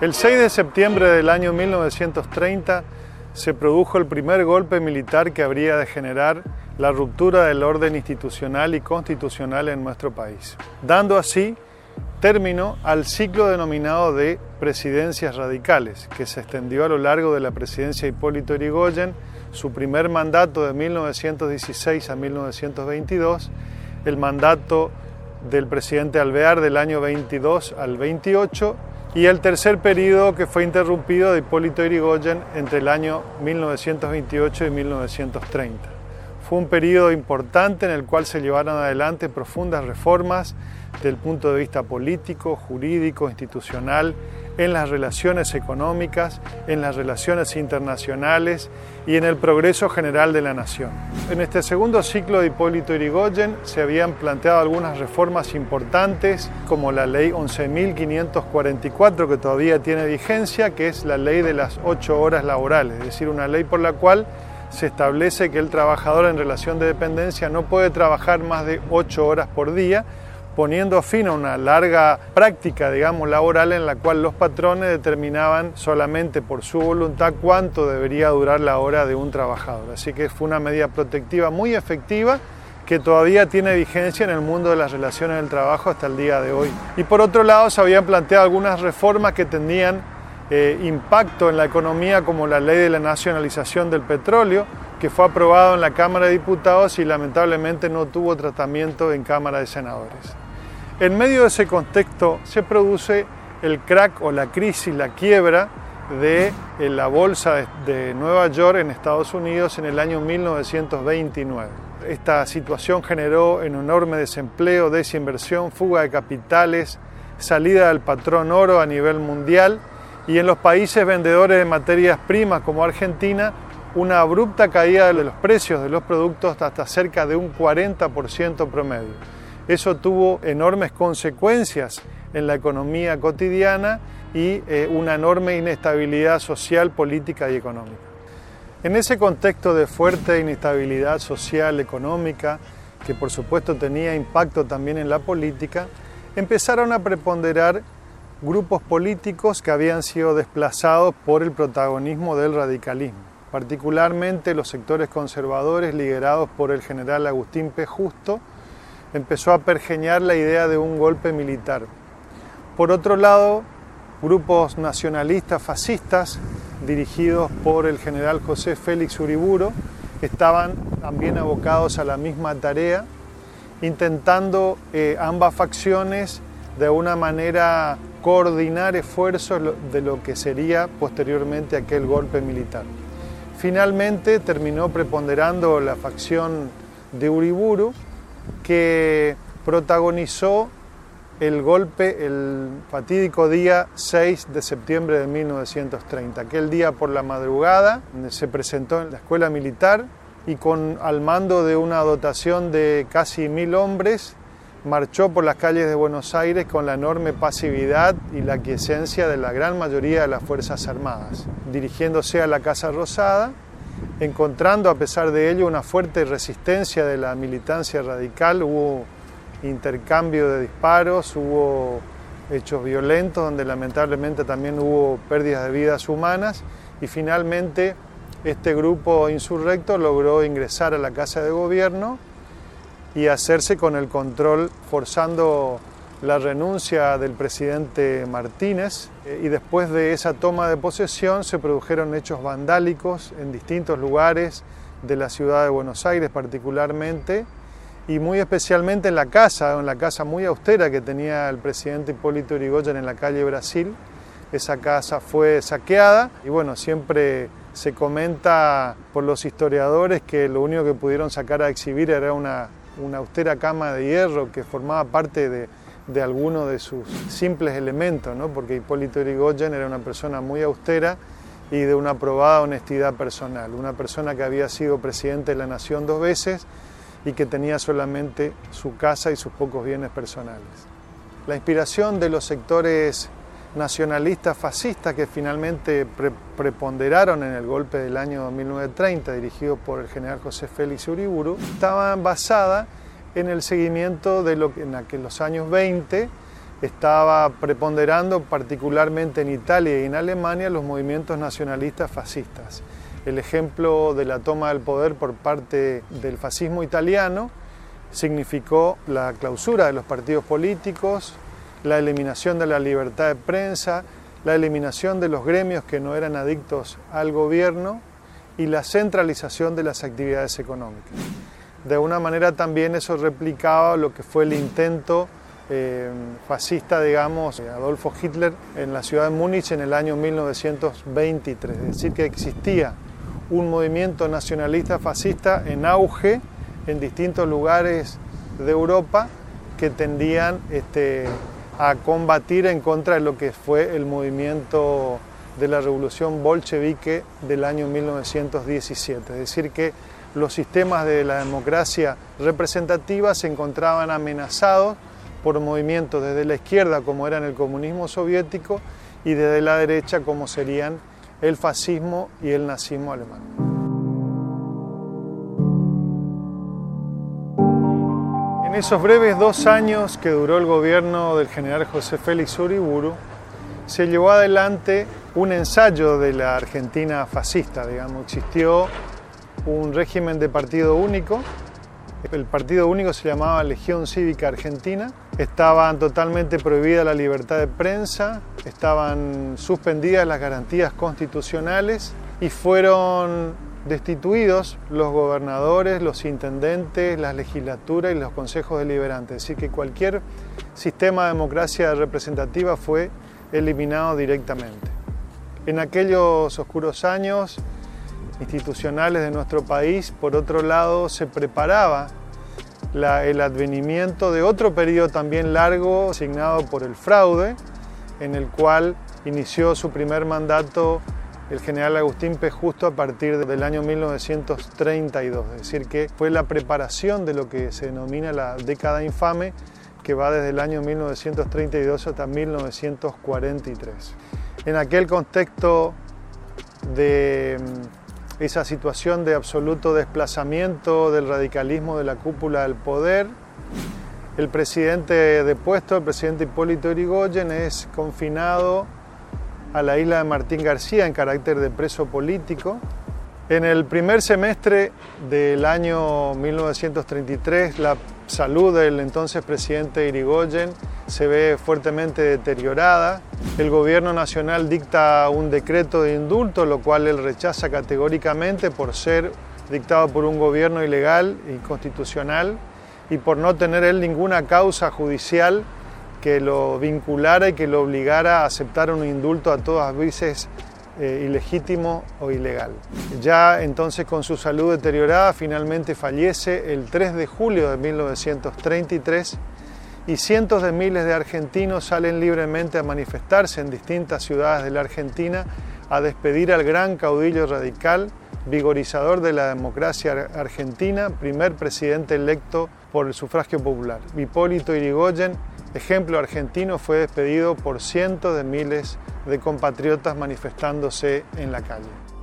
El 6 de septiembre del año 1930 se produjo el primer golpe militar que habría de generar la ruptura del orden institucional y constitucional en nuestro país, dando así término al ciclo denominado de presidencias radicales, que se extendió a lo largo de la presidencia de Hipólito Yrigoyen, su primer mandato de 1916 a 1922, el mandato del presidente Alvear del año 22 al 28 y el tercer periodo que fue interrumpido de Hipólito Yrigoyen entre el año 1928 y 1930. Fue un periodo importante en el cual se llevaron adelante profundas reformas desde el punto de vista político, jurídico, institucional, en las relaciones económicas, en las relaciones internacionales y en el progreso general de la nación. En este segundo ciclo de Hipólito Yrigoyen se habían planteado algunas reformas importantes, como la ley 11.544, que todavía tiene vigencia, que es la ley de las ocho horas laborales, es decir, una ley por la cual se establece que el trabajador en relación de dependencia no puede trabajar más de ocho horas por día, poniendo fin a una larga práctica, digamos, laboral en la cual los patrones determinaban solamente por su voluntad cuánto debería durar la hora de un trabajador. Así que fue una medida protectiva muy efectiva que todavía tiene vigencia en el mundo de las relaciones del trabajo hasta el día de hoy. Y por otro lado, se habían planteado algunas reformas que tenían eh, impacto en la economía como la ley de la nacionalización del petróleo, que fue aprobado en la Cámara de Diputados y lamentablemente no tuvo tratamiento en Cámara de Senadores. En medio de ese contexto se produce el crack o la crisis, la quiebra de eh, la bolsa de Nueva York en Estados Unidos en el año 1929. Esta situación generó un enorme desempleo, desinversión, fuga de capitales, salida del patrón oro a nivel mundial y en los países vendedores de materias primas como Argentina una abrupta caída de los precios de los productos hasta cerca de un 40% promedio. Eso tuvo enormes consecuencias en la economía cotidiana y eh, una enorme inestabilidad social, política y económica. En ese contexto de fuerte inestabilidad social, económica, que por supuesto tenía impacto también en la política, empezaron a preponderar grupos políticos que habían sido desplazados por el protagonismo del radicalismo, particularmente los sectores conservadores liderados por el general Agustín P. Justo, empezó a pergeñar la idea de un golpe militar. Por otro lado, grupos nacionalistas fascistas dirigidos por el general José Félix Uriburo estaban también abocados a la misma tarea, intentando eh, ambas facciones de una manera coordinar esfuerzos de lo que sería posteriormente aquel golpe militar. Finalmente terminó preponderando la facción de Uriburu, que protagonizó el golpe el fatídico día 6 de septiembre de 1930. Aquel día por la madrugada se presentó en la escuela militar y con al mando de una dotación de casi mil hombres marchó por las calles de Buenos Aires con la enorme pasividad y la quiesencia de la gran mayoría de las Fuerzas Armadas, dirigiéndose a la Casa Rosada encontrando a pesar de ello una fuerte resistencia de la militancia radical, hubo intercambio de disparos, hubo hechos violentos donde lamentablemente también hubo pérdidas de vidas humanas. Y finalmente este grupo insurrecto logró ingresar a la Casa de Gobierno y hacerse con el control forzando la renuncia del presidente Martínez eh, y después de esa toma de posesión se produjeron hechos vandálicos en distintos lugares de la ciudad de Buenos Aires particularmente y muy especialmente en la casa, en la casa muy austera que tenía el presidente Hipólito Yrigoyen en la calle Brasil. Esa casa fue saqueada y bueno, siempre se comenta por los historiadores que lo único que pudieron sacar a exhibir era una, una austera cama de hierro que formaba parte de, de alguno de sus simples elementos, ¿no? porque Hipólito Yrigoyen era una persona muy austera y de una probada honestidad personal, una persona que había sido presidente de la nación dos veces y que tenía solamente su casa y sus pocos bienes personales. La inspiración de los sectores nacionalistas fascistas que finalmente preponderaron en el golpe del año 1930 dirigido por el general José Félix Uriburu estaba basada en el seguimiento de lo que en los años 20 estaba preponderando particularmente en Italia y en Alemania los movimientos nacionalistas fascistas. El ejemplo de la toma del poder por parte del fascismo italiano significó la clausura de los partidos políticos, la eliminación de la libertad de prensa, la eliminación de los gremios que no eran adictos al gobierno y la centralización de las actividades económicas. De una manera también eso replicaba lo que fue el intento eh, fascista, digamos, Adolfo Hitler en la ciudad de Múnich en el año 1923. Es decir, que existía un movimiento nacionalista fascista en auge en distintos lugares de Europa que tendían este, a combatir en contra de lo que fue el movimiento de la revolución bolchevique del año 1917. Es decir, que los sistemas de la democracia representativa se encontraban amenazados por movimientos desde la izquierda como eran el comunismo soviético y desde la derecha como serían el fascismo y el nazismo alemán. En esos breves dos años que duró el gobierno del general José Félix Uriburu, se llevó adelante un ensayo de la Argentina fascista, digamos. Existió un régimen de partido único. El partido único se llamaba Legión Cívica Argentina. Estaban totalmente prohibida la libertad de prensa, estaban suspendidas las garantías constitucionales y fueron destituidos los gobernadores, los intendentes, las legislaturas y los consejos deliberantes. Es decir, que cualquier sistema de democracia representativa fue eliminado directamente. En aquellos oscuros años institucionales de nuestro país, por otro lado, se preparaba el advenimiento de otro periodo también largo, asignado por el fraude, en el cual inició su primer mandato el general Agustín P. Justo a partir del año 1932, es decir, que fue la preparación de lo que se denomina la década infame, que va desde el año 1932 hasta 1943. En aquel contexto de esa situación de absoluto desplazamiento del radicalismo de la cúpula del poder, el presidente depuesto, el presidente Hipólito Yrigoyen, es confinado a la isla de Martín García en carácter de preso político. En el primer semestre del año 1933, la salud del entonces presidente Irigoyen se ve fuertemente deteriorada. El gobierno nacional dicta un decreto de indulto, lo cual él rechaza categóricamente por ser dictado por un gobierno ilegal y constitucional y por no tener él ninguna causa judicial que lo vinculara y que lo obligara a aceptar un indulto a todas veces eh, ilegítimo o ilegal. Ya entonces con su salud deteriorada finalmente fallece el 3 de julio de 1933 y cientos de miles de argentinos salen libremente a manifestarse en distintas ciudades de la Argentina a despedir al gran caudillo radical, vigorizador de la democracia argentina, primer presidente electo por el sufragio popular. Hipólito Irigoyen ejemplo argentino fue despedido por cientos de miles de compatriotas manifestándose en la calle.